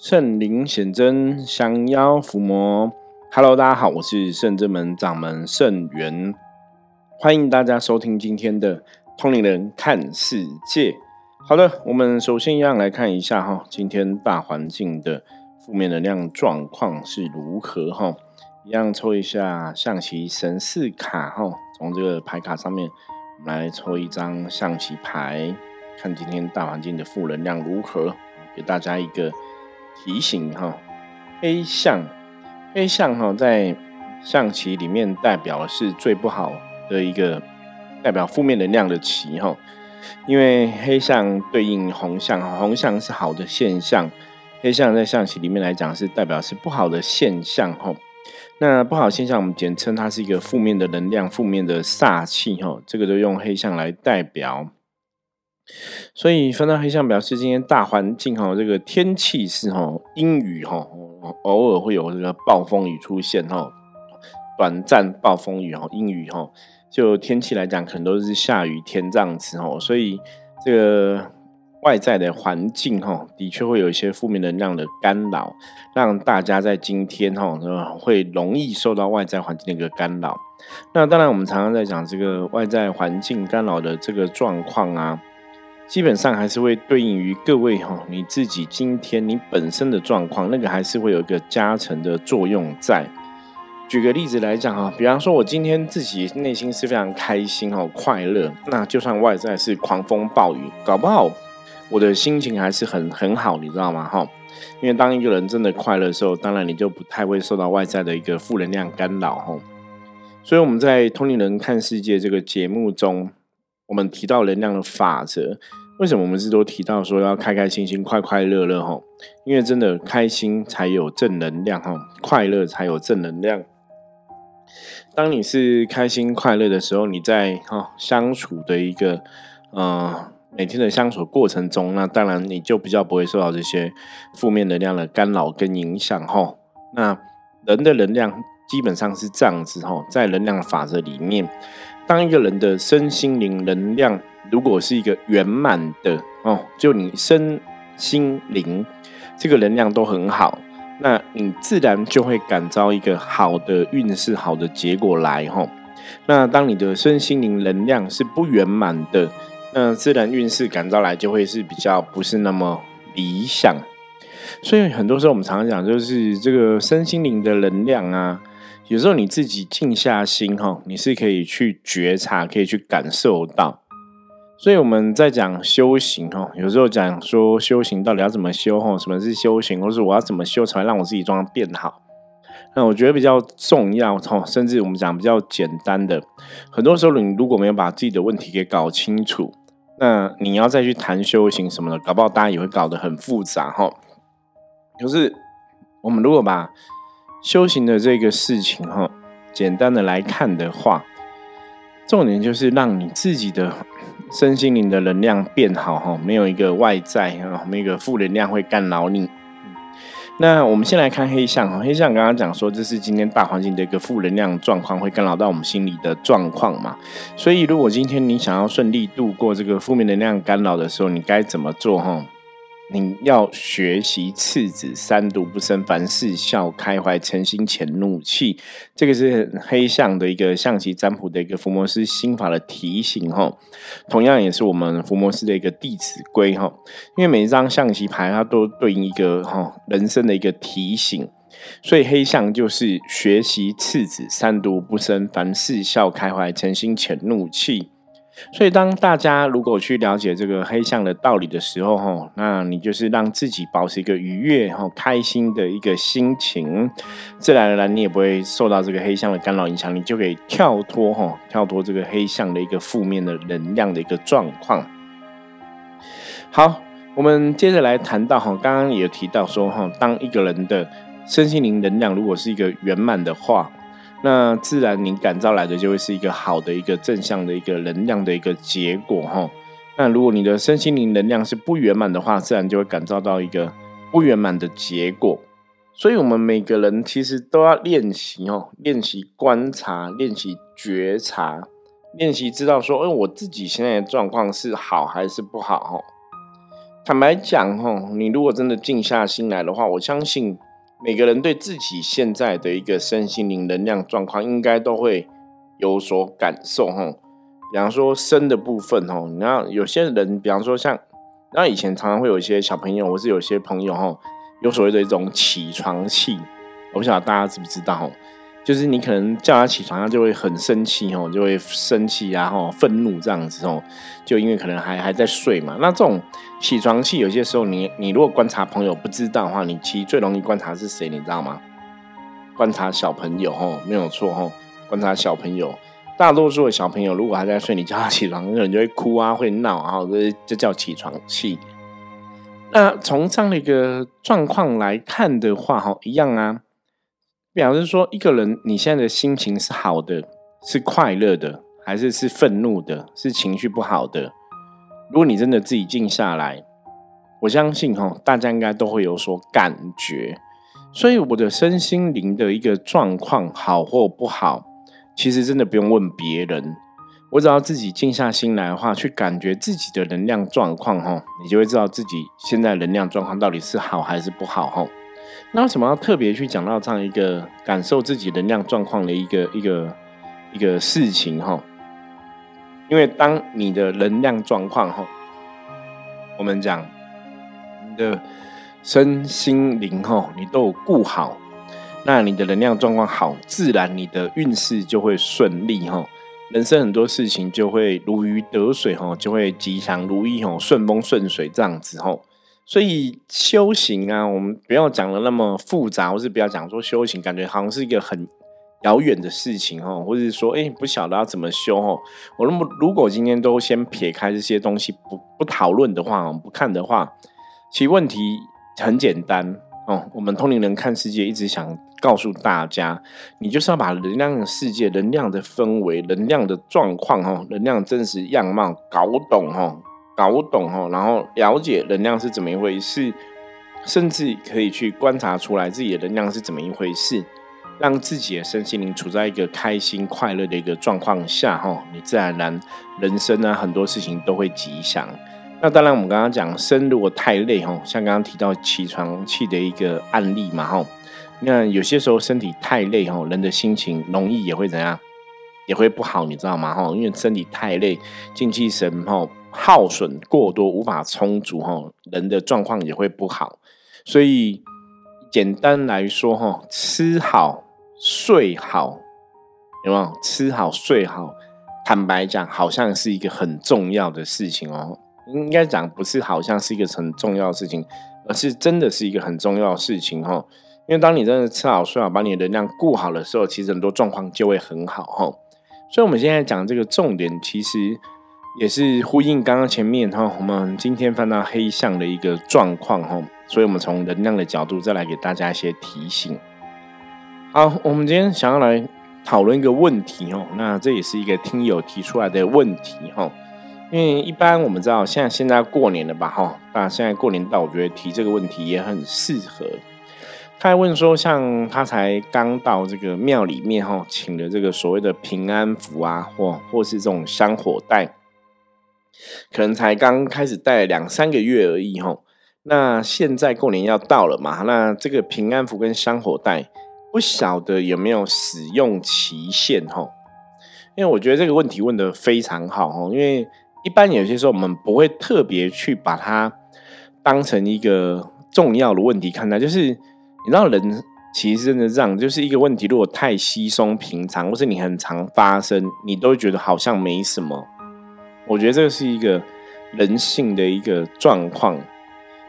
圣灵显真，降妖伏魔。Hello，大家好，我是圣真门掌门圣元，欢迎大家收听今天的通灵人看世界。好的，我们首先一样来看一下哈，今天大环境的负面能量状况是如何哈？一样抽一下象棋神士卡哈，从这个牌卡上面，我们来抽一张象棋牌，看今天大环境的负能量如何，给大家一个。提醒哈，黑象，黑象哈，在象棋里面代表是最不好的一个代表负面能量的棋哈，因为黑象对应红象，红象是好的现象，黑象在象棋里面来讲是代表是不好的现象哈。那不好现象，我们简称它是一个负面的能量、负面的煞气哈，这个都用黑象来代表。所以分到黑象表示今天大环境哈，这个天气是哈阴雨哈，偶尔会有这个暴风雨出现哈，短暂暴风雨哈，阴雨哈，就天气来讲可能都是下雨天这样子哈，所以这个外在的环境哈，的确会有一些负面能量的干扰，让大家在今天哈，会容易受到外在环境的一个干扰。那当然，我们常常在讲这个外在环境干扰的这个状况啊。基本上还是会对应于各位哈，你自己今天你本身的状况，那个还是会有一个加成的作用在。举个例子来讲哈，比方说我今天自己内心是非常开心哦、快乐，那就算外在是狂风暴雨，搞不好我的心情还是很很好，你知道吗？哈，因为当一个人真的快乐的时候，当然你就不太会受到外在的一个负能量干扰哈。所以我们在《通灵人看世界》这个节目中。我们提到能量的法则，为什么我们是都提到说要开开心心、快快乐乐？哈，因为真的开心才有正能量，哈，快乐才有正能量。当你是开心快乐的时候，你在哈相处的一个呃每天的相处过程中，那当然你就比较不会受到这些负面能量的干扰跟影响，哈。那人的能量基本上是这样子，哈，在能量法则里面。当一个人的身心灵能量如果是一个圆满的哦，就你身心灵这个能量都很好，那你自然就会感召一个好的运势、好的结果来哈。那当你的身心灵能量是不圆满的，那自然运势感召来就会是比较不是那么理想。所以很多时候我们常常讲，就是这个身心灵的能量啊。有时候你自己静下心哈，你是可以去觉察，可以去感受到。所以我们在讲修行哈，有时候讲说修行到底要怎么修哈？什么是修行，或是我要怎么修才会让我自己状况变好？那我觉得比较重要哈，甚至我们讲比较简单的，很多时候你如果没有把自己的问题给搞清楚，那你要再去谈修行什么的，搞不好大家也会搞得很复杂哈。就是我们如果把修行的这个事情，哈，简单的来看的话，重点就是让你自己的身心灵的能量变好，哈，没有一个外在啊，没有一个负能量会干扰你。那我们先来看黑象，哈，黑象刚刚讲说，这是今天大环境的一个负能量状况，会干扰到我们心理的状况嘛？所以，如果今天你想要顺利度过这个负面能量干扰的时候，你该怎么做，哈？你要学习次子三毒不生，凡事笑开怀，诚心潜怒气。这个是黑象的一个象棋占卜的一个伏魔师心法的提醒哈。同样也是我们伏魔师的一个弟子规哈。因为每一张象棋牌它都对应一个哈人生的一个提醒，所以黑象就是学习次子三毒不生，凡事笑开怀，诚心潜怒气。所以，当大家如果去了解这个黑象的道理的时候，哈，那你就是让自己保持一个愉悦、哈开心的一个心情，自然而然你也不会受到这个黑象的干扰影响，你就可以跳脱哈，跳脱这个黑象的一个负面的能量的一个状况。好，我们接着来谈到哈，刚刚也提到说哈，当一个人的身心灵能量如果是一个圆满的话。那自然，你感召来的就会是一个好的、一个正向的一个能量的一个结果哈。那如果你的身心灵能量是不圆满的话，自然就会感召到一个不圆满的结果。所以，我们每个人其实都要练习哦，练习观察，练习觉察，练习知道说，哎，我自己现在的状况是好还是不好哈。坦白讲，哈，你如果真的静下心来的话，我相信每个人对自己现在的一个身心灵能量状况，应该都会有所感受，哈。比方说身的部分，哦，你看有些人，比方说像，那以前常常会有一些小朋友，或是有些朋友，哈，有所谓的一种起床气，我不晓得大家知不知道，就是你可能叫他起床，他就会很生气哦，就会生气啊，吼，愤怒这样子哦，就因为可能还还在睡嘛。那这种起床气，有些时候你你如果观察朋友不知道的话，你其实最容易观察是谁，你知道吗？观察小朋友吼，没有错吼，观察小朋友，大多数的小朋友如果还在睡，你叫他起床，可能就会哭啊，会闹啊，这这叫起床气。那从这样的一个状况来看的话，哈，一样啊。表示说，一个人你现在的心情是好的，是快乐的，还是是愤怒的，是情绪不好的？如果你真的自己静下来，我相信哈，大家应该都会有所感觉。所以我的身心灵的一个状况好或不好，其实真的不用问别人，我只要自己静下心来的话，去感觉自己的能量状况哈，你就会知道自己现在能量状况到底是好还是不好哈。那为什么要特别去讲到这样一个感受自己能量状况的一个一个一个事情哈？因为当你的能量状况哈，我们讲你的身心灵哈，你都有顾好，那你的能量状况好，自然你的运势就会顺利哈，人生很多事情就会如鱼得水哈，就会吉祥如意哈，顺风顺水这样子哈。所以修行啊，我们不要讲的那么复杂，或是不要讲说修行，感觉好像是一个很遥远的事情哦，或者是说，哎，不晓得要怎么修哦。我那么如果今天都先撇开这些东西，不不讨论的话，不看的话，其实问题很简单哦。我们通灵人看世界，一直想告诉大家，你就是要把能量的世界、能量的氛围、能量的状况哈、能量真实样貌搞懂哈。搞懂哦，然后了解能量是怎么一回事，甚至可以去观察出来自己的能量是怎么一回事，让自己的身心灵处在一个开心快乐的一个状况下哈，你自然而然人生呢很多事情都会吉祥。那当然，我们刚刚讲生如果太累哈，像刚刚提到起床气的一个案例嘛哈，那有些时候身体太累哈，人的心情容易也会怎样，也会不好，你知道吗哈？因为身体太累，精气神哈。耗损过多，无法充足，哈，人的状况也会不好。所以简单来说，哈，吃好睡好，有没有？吃好睡好，坦白讲，好像是一个很重要的事情哦。应该讲不是好像是一个很重要的事情，而是真的是一个很重要的事情，哈。因为当你真的吃好睡好，把你的能量顾好的时候，其实很多状况就会很好，哈。所以我们现在讲这个重点，其实。也是呼应刚刚前面哈，我们今天翻到黑象的一个状况哈，所以我们从能量的角度再来给大家一些提醒。好，我们今天想要来讨论一个问题哦，那这也是一个听友提出来的问题哈，因为一般我们知道现在现在过年了吧哈，那现在过年到，我觉得提这个问题也很适合。他还问说，像他才刚到这个庙里面哈，请了这个所谓的平安符啊，或或是这种香火袋。可能才刚开始带两三个月而已吼，那现在过年要到了嘛，那这个平安符跟香火袋不晓得有没有使用期限吼？因为我觉得这个问题问得非常好吼，因为一般有些时候我们不会特别去把它当成一个重要的问题看待，就是你知道人其实真的这样，就是一个问题如果太稀松平常，或是你很常发生，你都会觉得好像没什么。我觉得这是一个人性的一个状况。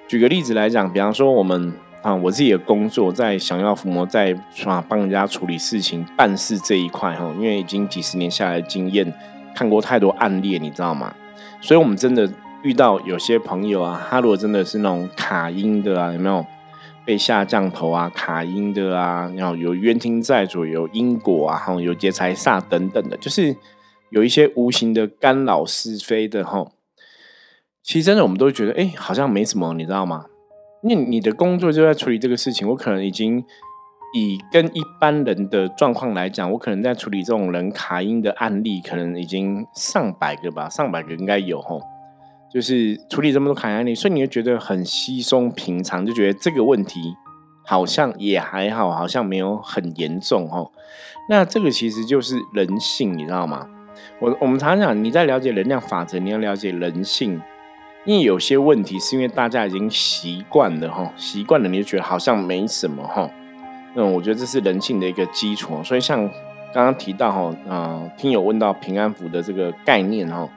举个例子来讲，比方说我们啊，我自己的工作在想要抚摸，在啊帮人家处理事情、办事这一块哈，因为已经几十年下来的经验，看过太多案例，你知道吗？所以我们真的遇到有些朋友啊，他如果真的是那种卡音的啊，有没有被下降头啊、卡音的啊，然后有冤亲债主、有因果啊，哈，有劫财煞等等的，就是。有一些无形的干扰是非的哈，其实真的我们都觉得，哎，好像没什么，你知道吗？因为你的工作就在处理这个事情，我可能已经以跟一般人的状况来讲，我可能在处理这种人卡音的案例，可能已经上百个吧，上百个应该有哈。就是处理这么多卡案例，所以你会觉得很稀松平常，就觉得这个问题好像也还好，好像没有很严重哦。那这个其实就是人性，你知道吗？我我们常常讲，你在了解能量法则，你要了解人性，因为有些问题是因为大家已经习惯了哈，习惯了你就觉得好像没什么哈。那我觉得这是人性的一个基础，所以像刚刚提到哈，啊，听友问到平安符的这个概念哈。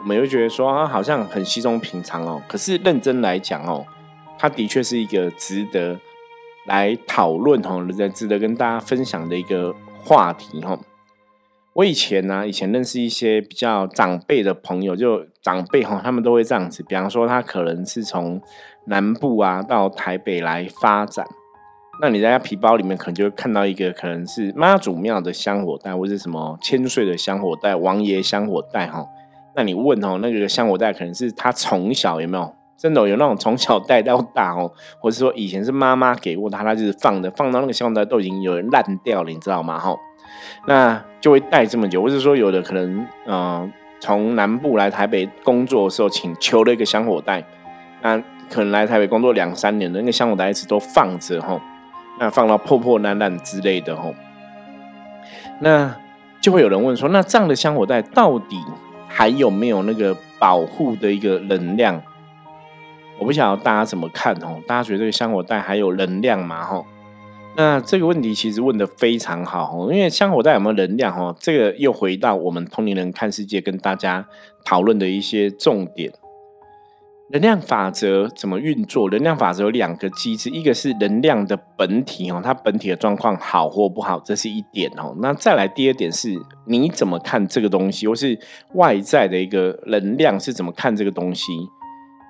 我们会觉得说啊，好像很稀松平常哦。可是认真来讲哦，它的确是一个值得来讨论哦，值得跟大家分享的一个话题哈。我以前呢，以前认识一些比较长辈的朋友，就长辈哈，他们都会这样子。比方说，他可能是从南部啊到台北来发展，那你在他皮包里面可能就会看到一个可能是妈祖庙的香火袋，或者什么千岁的香火袋、王爷香火袋哈。那你问哦，那个香火袋可能是他从小有没有真的有那种从小带到大哦，或者说以前是妈妈给过他，他就是放的，放到那个香火袋都已经有人烂掉了，你知道吗？哈，那就会带这么久，或者说有的可能，嗯，从南部来台北工作的时候，请求了一个香火袋，那可能来台北工作两三年的那个香火袋一直都放着哈，那放到破破烂烂之类的哈，那就会有人问说，那这样的香火袋到底？还有没有那个保护的一个能量？我不晓得大家怎么看哦。大家觉得这个香火袋还有能量吗？哈，那这个问题其实问的非常好哦。因为香火袋有没有能量？哦，这个又回到我们同龄人看世界跟大家讨论的一些重点。能量法则怎么运作？能量法则有两个机制，一个是能量的本体哦，它本体的状况好或不好，这是一点哦。那再来第二点是，你怎么看这个东西，或是外在的一个能量是怎么看这个东西？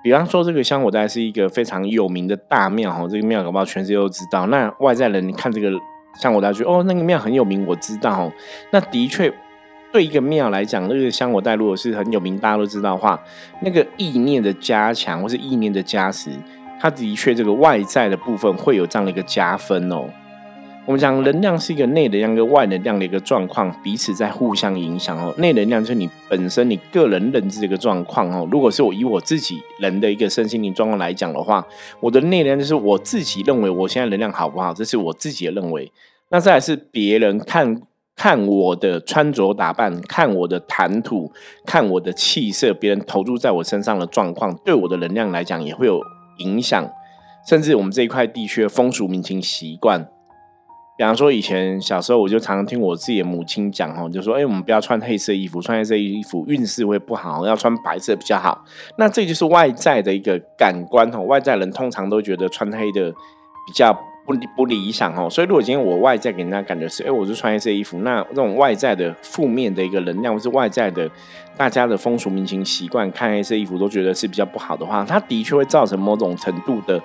比方说，这个香火袋是一个非常有名的大庙哈，这个庙搞不好全世界都知道。那外在人你看这个香火袋，觉得哦，那个庙很有名，我知道。那的确。对一个庙来讲，那个香火袋如果是很有名，大家都知道的话，那个意念的加强或是意念的加持，它的确这个外在的部分会有这样的一个加分哦。我们讲能量是一个内能量跟外能量的一个状况，彼此在互相影响哦。内能量就是你本身你个人认知的一个状况哦。如果是我以我自己人的一个身心灵状况来讲的话，我的内能量就是我自己认为我现在能量好不好，这是我自己的认为。那再来是别人看。看我的穿着打扮，看我的谈吐，看我的气色，别人投注在我身上的状况，对我的能量来讲也会有影响。甚至我们这一块地区的风俗民情习惯，比方说以前小时候，我就常常听我自己的母亲讲哦，就说：“哎，我们不要穿黑色衣服，穿黑色衣服运势会不好，要穿白色比较好。”那这就是外在的一个感官哦，外在人通常都觉得穿黑的比较。不不理想哦，所以如果今天我外在给人家感觉是，哎，我是穿黑色衣服，那这种外在的负面的一个能量，或是外在的大家的风俗民情习惯，看黑色衣服都觉得是比较不好的话，它的确会造成某种程度的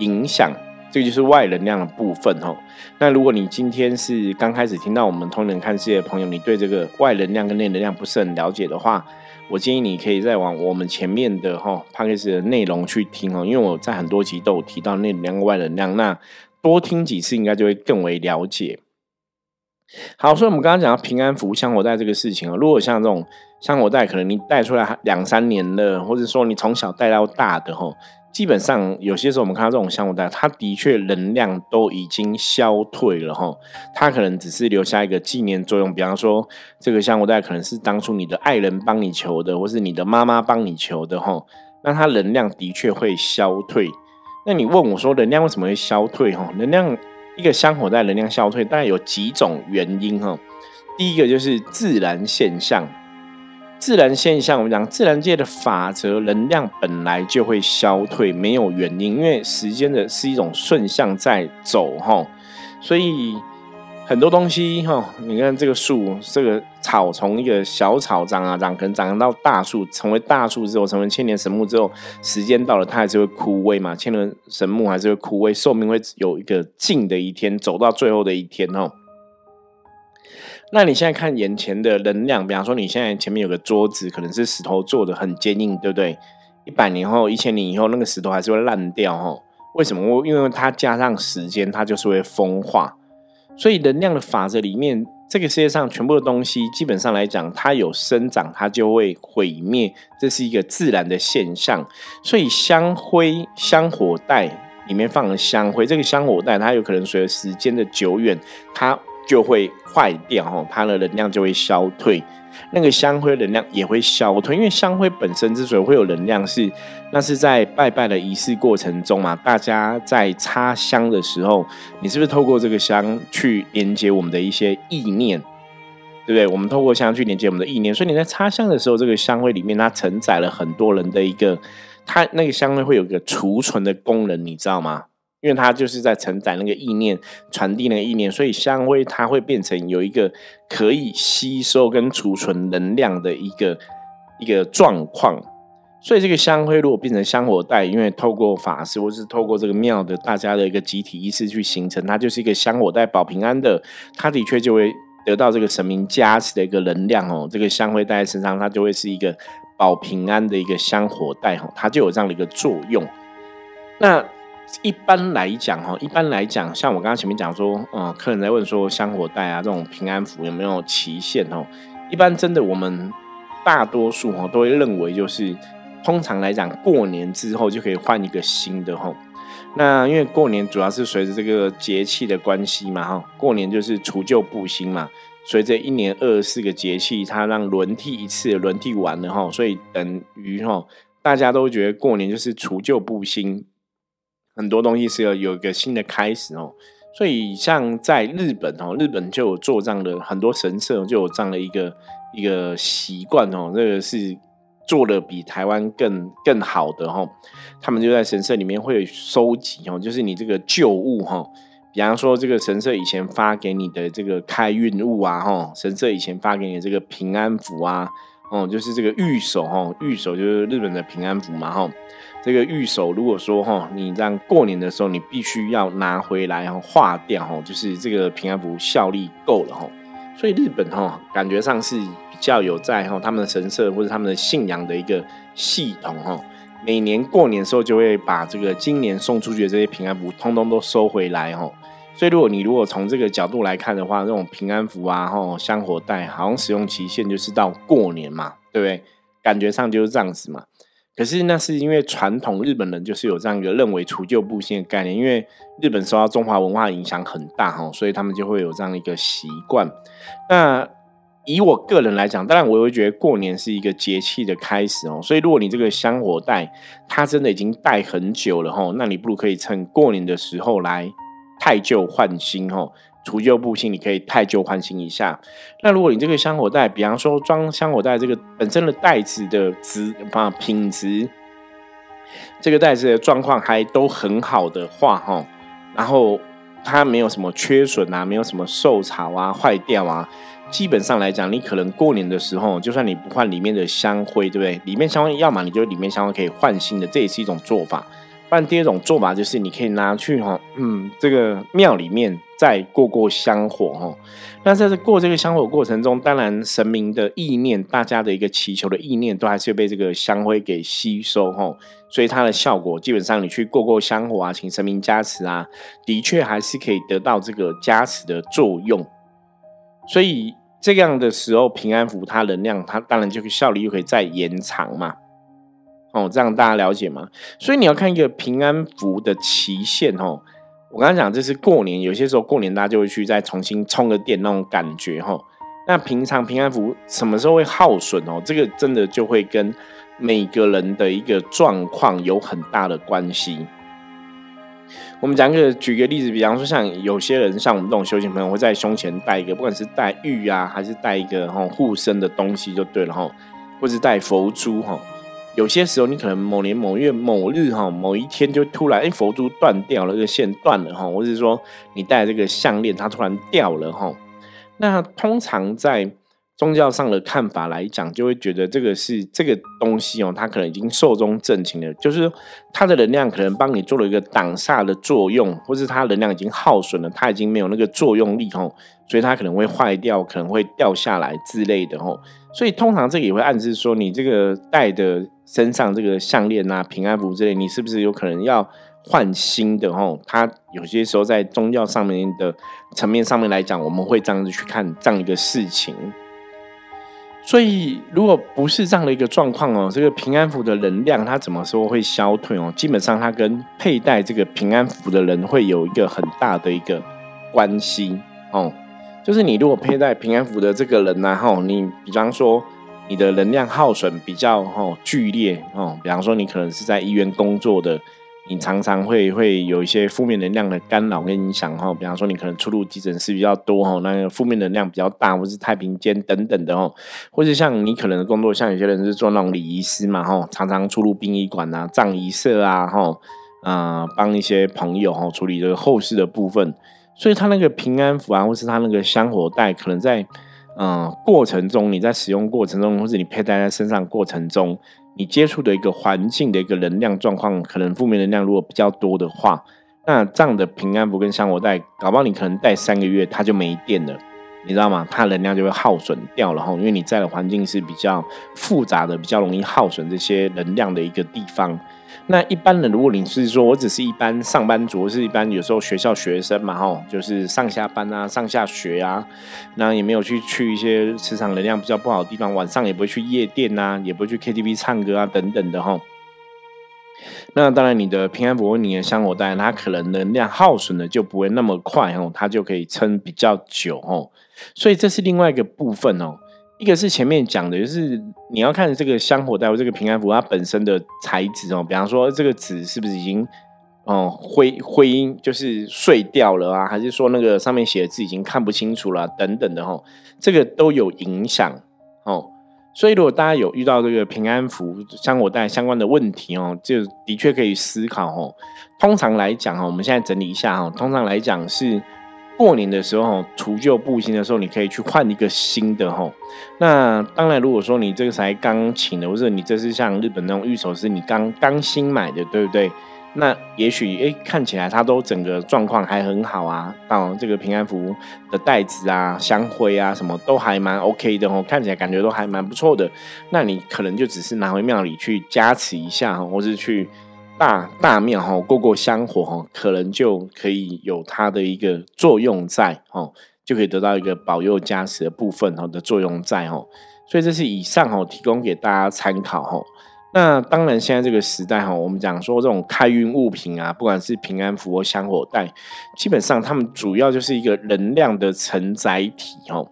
影响，这个就是外能量的部分哦。那如果你今天是刚开始听到我们通人看世界的朋友，你对这个外能量跟内能量不是很了解的话，我建议你可以再往我们前面的哈 p a c k a 的内容去听哦，因为我在很多集都有提到内能量、外能量，那。多听几次，应该就会更为了解。好，所以我们刚刚讲到平安符香火袋这个事情啊，如果像这种香火袋，可能你带出来两三年了，或者说你从小带到大的哈，基本上有些时候我们看到这种香火袋，它的确能量都已经消退了哈，它可能只是留下一个纪念作用。比方说，这个香火袋可能是当初你的爱人帮你求的，或是你的妈妈帮你求的哈，那它能量的确会消退。那你问我说，能量为什么会消退？哈，能量一个香火袋能量消退，大概有几种原因哈。第一个就是自然现象，自然现象我们讲自然界的法则，能量本来就会消退，没有原因，因为时间的是一种顺向在走哈，所以。很多东西哈，你看这个树，这个草从一个小草长啊长，可能长到大树，成为大树之后，成为千年神木之后，时间到了，它还是会枯萎嘛。千年神木还是会枯萎，寿命会有一个尽的一天，走到最后的一天哦。那你现在看眼前的能量，比方说你现在前面有个桌子，可能是石头做的，很坚硬，对不对？一百年后、一千年以后，那个石头还是会烂掉哈。为什么？因为它加上时间，它就是会风化。所以能量的法则里面，这个世界上全部的东西，基本上来讲，它有生长，它就会毁灭，这是一个自然的现象。所以香灰香火袋里面放了香灰，这个香火袋它有可能随着时间的久远，它就会坏掉，哦，它的能量就会消退。那个香灰能量也会消退，因为香灰本身之所以会有能量，是那是在拜拜的仪式过程中嘛，大家在插香的时候，你是不是透过这个香去连接我们的一些意念，对不对？我们透过香去连接我们的意念，所以你在插香的时候，这个香灰里面它承载了很多人的一个，它那个香灰会有个储存的功能，你知道吗？因为它就是在承载那个意念，传递那个意念，所以香灰它会变成有一个可以吸收跟储存能量的一个一个状况。所以这个香灰如果变成香火袋，因为透过法师或是透过这个庙的大家的一个集体意识去形成，它就是一个香火袋保平安的，它的确就会得到这个神明加持的一个能量哦。这个香灰带在身上，它就会是一个保平安的一个香火袋哈，它就有这样的一个作用。那一般来讲，哈，一般来讲，像我刚刚前面讲说，嗯，客人在问说香火袋啊，这种平安符有没有期限哦？一般真的，我们大多数哈都会认为，就是通常来讲，过年之后就可以换一个新的哈。那因为过年主要是随着这个节气的关系嘛，哈，过年就是除旧布新嘛，随着一年二十四个节气，它让轮替一次，轮替完了哈，所以等于哈，大家都觉得过年就是除旧布新。很多东西是要有一个新的开始哦，所以像在日本哦，日本就有做这样的很多神社就有这样的一个一个习惯哦，这个是做的比台湾更更好的哈。他们就在神社里面会收集哦，就是你这个旧物哈，比方说这个神社以前发给你的这个开运物啊哈，神社以前发给你的这个平安符啊，哦，就是这个玉手哈，玉手就是日本的平安符嘛哈。这个玉手，如果说哈，你让过年的时候，你必须要拿回来哈化掉哈，就是这个平安符效力够了哈。所以日本哈，感觉上是比较有在哈他们的神社或者他们的信仰的一个系统哈。每年过年的时候，就会把这个今年送出去的这些平安符，通通都收回来哈。所以如果你如果从这个角度来看的话，这种平安符啊，哈香火袋，好像使用期限就是到过年嘛，对不对？感觉上就是这样子嘛。可是那是因为传统日本人就是有这样一个认为除旧布新的概念，因为日本受到中华文化影响很大哈，所以他们就会有这样一个习惯。那以我个人来讲，当然我也会觉得过年是一个节气的开始哦，所以如果你这个香火带它真的已经带很久了哈，那你不如可以趁过年的时候来太旧换新哈。除旧布新，你可以太旧换新一下。那如果你这个香火袋，比方说装香火袋这个本身的袋子的质啊品质，这个袋子的状况还都很好的话，哈，然后它没有什么缺损啊，没有什么受潮啊、坏掉啊，基本上来讲，你可能过年的时候，就算你不换里面的香灰，对不对？里面香灰，要么你就里面香灰可以换新的，这也是一种做法。不然第二种做法就是你可以拿去哈，嗯，这个庙里面。再过过香火哈，那在这过这个香火过程中，当然神明的意念，大家的一个祈求的意念，都还是被这个香灰给吸收哈，所以它的效果基本上你去过过香火啊，请神明加持啊，的确还是可以得到这个加持的作用。所以这样的时候，平安符它能量，它当然就是效力又可以再延长嘛。哦，这样大家了解吗？所以你要看一个平安符的期限哦。我刚刚讲，这是过年，有些时候过年大家就会去再重新充个电那种感觉哈。那平常平安符什么时候会耗损哦？这个真的就会跟每个人的一个状况有很大的关系。我们讲个举个例子，比方说像有些人像我们这种修行朋友会在胸前戴一个，不管是戴玉啊，还是戴一个吼护身的东西就对了吼，或是戴佛珠吼。有些时候，你可能某年某月某日哈，某一天就突然哎，佛珠断掉了，这个线断了哈，或者说你戴这个项链它突然掉了哈。那通常在宗教上的看法来讲，就会觉得这个是这个东西哦，它可能已经寿终正寝了，就是它的能量可能帮你做了一个挡煞的作用，或是它能量已经耗损了，它已经没有那个作用力哦，所以它可能会坏掉，可能会掉下来之类的哦。所以通常这个也会暗示说，你这个戴的身上这个项链啊、平安符之类，你是不是有可能要换新的哦。它有些时候在宗教上面的层面上面来讲，我们会这样子去看这样一个事情。所以，如果不是这样的一个状况哦，这个平安符的能量它怎么说会消退哦？基本上，它跟佩戴这个平安符的人会有一个很大的一个关系哦。就是你如果佩戴平安符的这个人呢，哈，你比方说你的能量耗损比较哈剧烈哦，比方说你可能是在医院工作的。你常常会会有一些负面能量的干扰跟影响哈，比方说你可能出入急诊室比较多哈，那个负面能量比较大，或是太平间等等的哈，或者像你可能的工作，像有些人是做那种礼仪师嘛哈，常常出入殡仪馆啊、葬仪社啊哈，啊帮一些朋友哈处理这个后事的部分，所以他那个平安符啊，或是他那个香火袋，可能在嗯过程中，你在使用过程中，或者你佩戴在身上过程中。你接触的一个环境的一个能量状况，可能负面能量如果比较多的话，那这样的平安符跟香火袋，搞不好你可能戴三个月它就没电了，你知道吗？它能量就会耗损掉了哈，因为你在的环境是比较复杂的，比较容易耗损这些能量的一个地方。那一般人，如果你是说我只是一般上班族，是一般有时候学校学生嘛，吼，就是上下班啊，上下学啊，那也没有去去一些磁场能量比较不好的地方，晚上也不会去夜店呐，也不会去 KTV 唱歌啊，等等的吼。那当然，你的平安符、你的香火带，它可能能量耗损的就不会那么快哦，它就可以撑比较久哦。所以这是另外一个部分哦。一个是前面讲的，就是你要看这个香火袋或这个平安符它本身的材质哦，比方说这个纸是不是已经哦灰灰就是碎掉了啊，还是说那个上面写的字已经看不清楚了等等的哈，这个都有影响哦。所以如果大家有遇到这个平安符香火袋相关的问题哦，就的确可以思考哦。通常来讲哈，我们现在整理一下哈，通常来讲是。过年的时候，除旧布新的时候，你可以去换一个新的哈。那当然，如果说你这个才刚请的，或者你这是像日本那种玉手是你刚刚新买的，对不对？那也许诶看起来它都整个状况还很好啊。到这个平安符的袋子啊、香灰啊，什么都还蛮 OK 的哦，看起来感觉都还蛮不错的。那你可能就只是拿回庙里去加持一下，或是去。大大庙哈过过香火哈，可能就可以有它的一个作用在哦，就可以得到一个保佑加持的部分哦的作用在哦，所以这是以上哦提供给大家参考哦。那当然现在这个时代哈，我们讲说这种开运物品啊，不管是平安符或香火袋，基本上它们主要就是一个能量的承载体哦。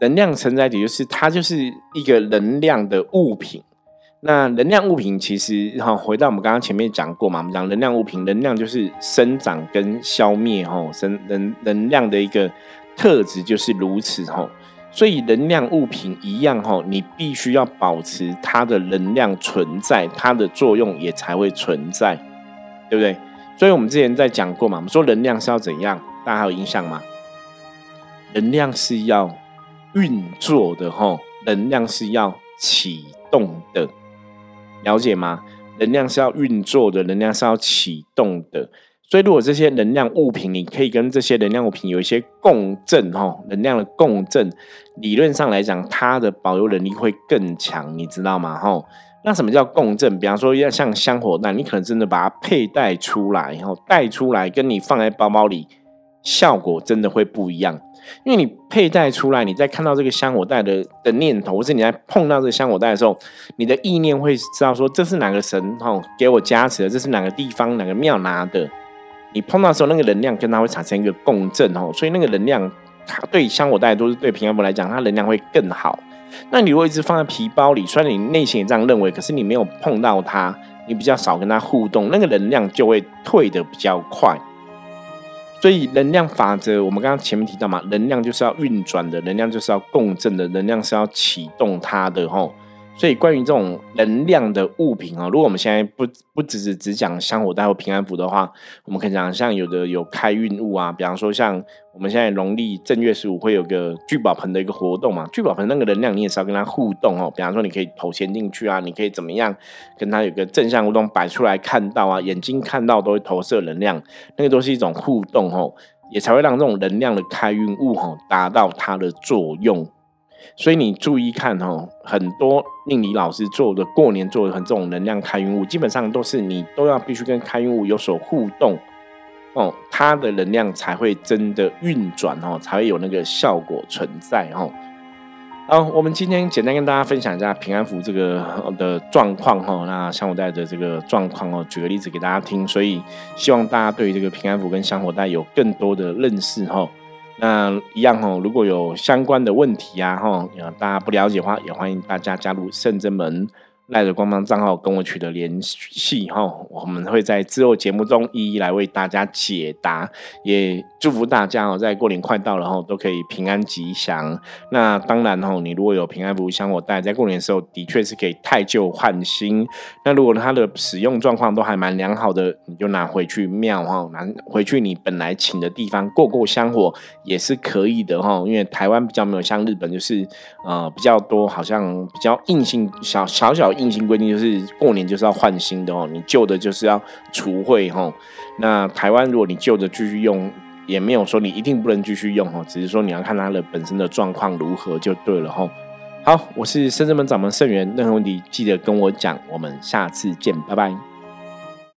能量承载体就是它就是一个能量的物品。那能量物品其实哈，回到我们刚刚前面讲过嘛，我们讲能量物品，能量就是生长跟消灭哈，生能能量的一个特质就是如此哈，所以能量物品一样哈，你必须要保持它的能量存在，它的作用也才会存在，对不对？所以我们之前在讲过嘛，我们说能量是要怎样，大家还有印象吗？能量是要运作的哈，能量是要启动的。了解吗？能量是要运作的，能量是要启动的。所以，如果这些能量物品，你可以跟这些能量物品有一些共振，哈，能量的共振，理论上来讲，它的保留能力会更强，你知道吗？哈，那什么叫共振？比方说，要像香火弹，你可能真的把它佩戴出来，然后带出来，跟你放在包包里，效果真的会不一样。因为你佩戴出来，你在看到这个香火袋的的念头，或是你在碰到这个香火袋的时候，你的意念会知道说这是哪个神哦给我加持的，这是哪个地方哪个庙拿的。你碰到时候，那个能量跟它会产生一个共振哦，所以那个能量它对香火袋都是对平安符来讲，它能量会更好。那你如果一直放在皮包里，虽然你内心也这样认为，可是你没有碰到它，你比较少跟它互动，那个能量就会退的比较快。所以能量法则，我们刚刚前面提到嘛，能量就是要运转的，能量就是要共振的，能量是要启动它的，吼。所以，关于这种能量的物品啊，如果我们现在不不只是只讲香火带或平安符的话，我们可以讲像有的有开运物啊，比方说像我们现在农历正月十五会有个聚宝盆的一个活动嘛，聚宝盆那个能量你也是要跟它互动哦，比方说你可以投钱进去啊，你可以怎么样跟它有个正向互动，摆出来看到啊，眼睛看到都会投射能量，那个都是一种互动哦，也才会让这种能量的开运物哈达到它的作用。所以你注意看哦，很多命理老师做的过年做的很这种能量开运物，基本上都是你都要必须跟开运物有所互动哦，它的能量才会真的运转哦，才会有那个效果存在哦。好，我们今天简单跟大家分享一下平安符这个的状况哈。那香火袋的这个状况哦，举个例子给大家听。所以希望大家对这个平安符跟香火袋有更多的认识哈。那一样哦，如果有相关的问题啊哈，大家不了解的话，也欢迎大家加入圣真门。赖着官方账号跟我取得联系哈，我们会在之后节目中一一来为大家解答，也祝福大家哦，在过年快到了哈，都可以平安吉祥。那当然哈，你如果有平安符香火带，在过年的时候的确是可以太旧换新。那如果它的使用状况都还蛮良好的，你就拿回去庙哈，拿回去你本来请的地方过过香火也是可以的哈。因为台湾比较没有像日本，就是呃比较多，好像比较硬性小小小。硬性规定就是过年就是要换新的哦，你旧的就是要除秽哈。那台湾如果你旧的继续用，也没有说你一定不能继续用哦，只是说你要看它的本身的状况如何就对了哈。好，我是深圳门掌门盛元，任何问题记得跟我讲，我们下次见，拜拜。